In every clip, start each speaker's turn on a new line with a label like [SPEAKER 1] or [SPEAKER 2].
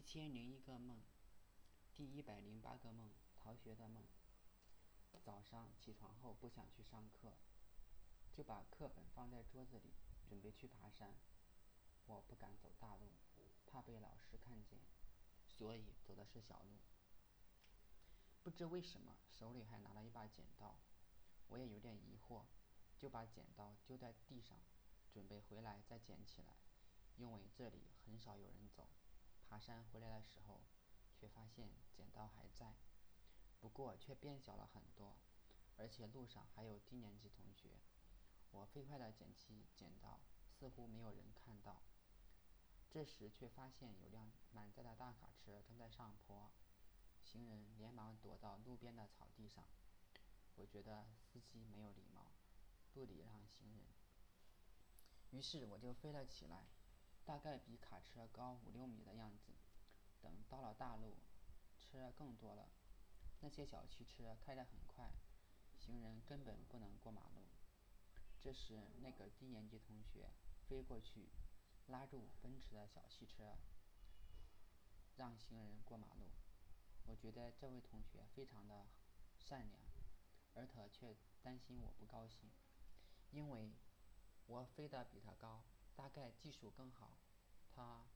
[SPEAKER 1] 一千零一个梦，第一百零八个梦，逃学的梦。早上起床后不想去上课，就把课本放在桌子里，准备去爬山。我不敢走大路，怕被老师看见，所以走的是小路。不知为什么手里还拿了一把剪刀，我也有点疑惑，就把剪刀丢在地上，准备回来再捡起来，因为这里很少有人走。爬山回来的时候，却发现剪刀还在，不过却变小了很多，而且路上还有低年级同学。我飞快地捡起剪刀，似乎没有人看到。这时却发现有辆满载的大卡车正在上坡，行人连忙躲到路边的草地上。我觉得司机没有礼貌，不礼让行人。于是我就飞了起来。大概比卡车高五六米的样子。等到了大路，车更多了，那些小汽车开得很快，行人根本不能过马路。这时，那个低年级同学飞过去，拉住奔驰的小汽车，让行人过马路。我觉得这位同学非常的善良，而他却担心我不高兴，因为我飞得比他高。大概技术更好，他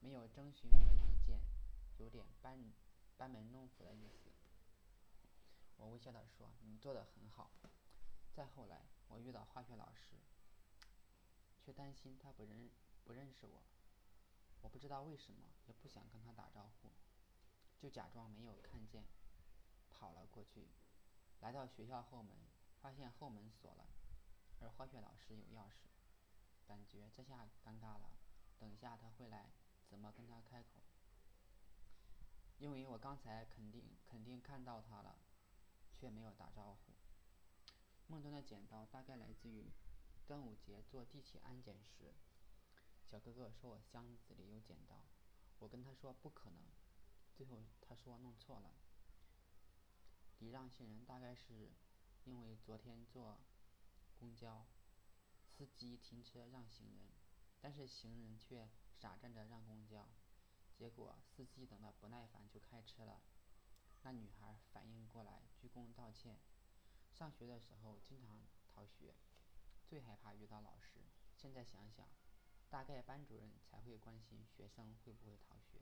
[SPEAKER 1] 没有征询我的意见，有点班班门弄斧的意思。我微笑地说：“你做得很好。”再后来，我遇到化学老师，却担心他不认不认识我。我不知道为什么，也不想跟他打招呼，就假装没有看见，跑了过去。来到学校后门，发现后门锁了，而化学老师有钥匙。这下尴尬了，等一下他会来，怎么跟他开口？因为我刚才肯定肯定看到他了，却没有打招呼。梦中的剪刀大概来自于端午节做地铁安检时，小哥哥说我箱子里有剪刀，我跟他说不可能，最后他说弄错了。礼让行人大概是因为昨天坐公交。司机停车让行人，但是行人却傻站着让公交，结果司机等得不耐烦就开车了。那女孩反应过来鞠躬道歉。上学的时候经常逃学，最害怕遇到老师。现在想想，大概班主任才会关心学生会不会逃学。